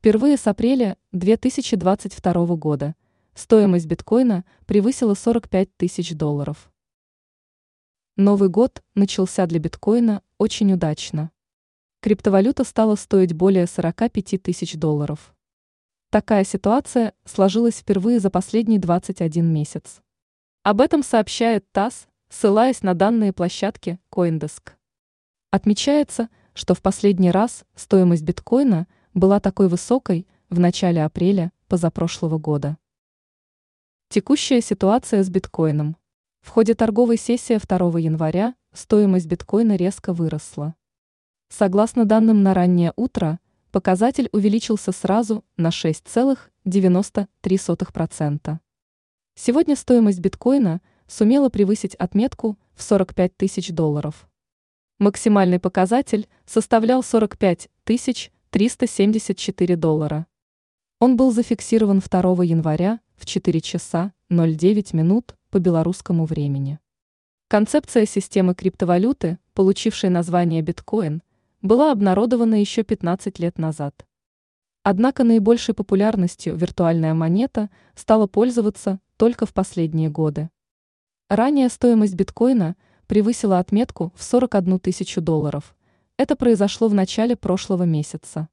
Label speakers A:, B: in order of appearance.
A: Впервые с апреля 2022 года стоимость биткоина превысила 45 тысяч долларов. Новый год начался для биткоина очень удачно. Криптовалюта стала стоить более 45 тысяч долларов. Такая ситуация сложилась впервые за последний 21 месяц. Об этом сообщает ТАСС, ссылаясь на данные площадки CoinDesk. Отмечается, что в последний раз стоимость биткоина – была такой высокой в начале апреля позапрошлого года. Текущая ситуация с биткоином. В ходе торговой сессии 2 января стоимость биткоина резко выросла. Согласно данным на раннее утро, показатель увеличился сразу на 6,93%. Сегодня стоимость биткоина сумела превысить отметку в 45 тысяч долларов. Максимальный показатель составлял 45 тысяч 374 доллара. Он был зафиксирован 2 января в 4 часа 09 минут по белорусскому времени. Концепция системы криптовалюты, получившей название биткоин, была обнародована еще 15 лет назад. Однако наибольшей популярностью виртуальная монета стала пользоваться только в последние годы. Ранее стоимость биткоина превысила отметку в 41 тысячу долларов – это произошло в начале прошлого месяца.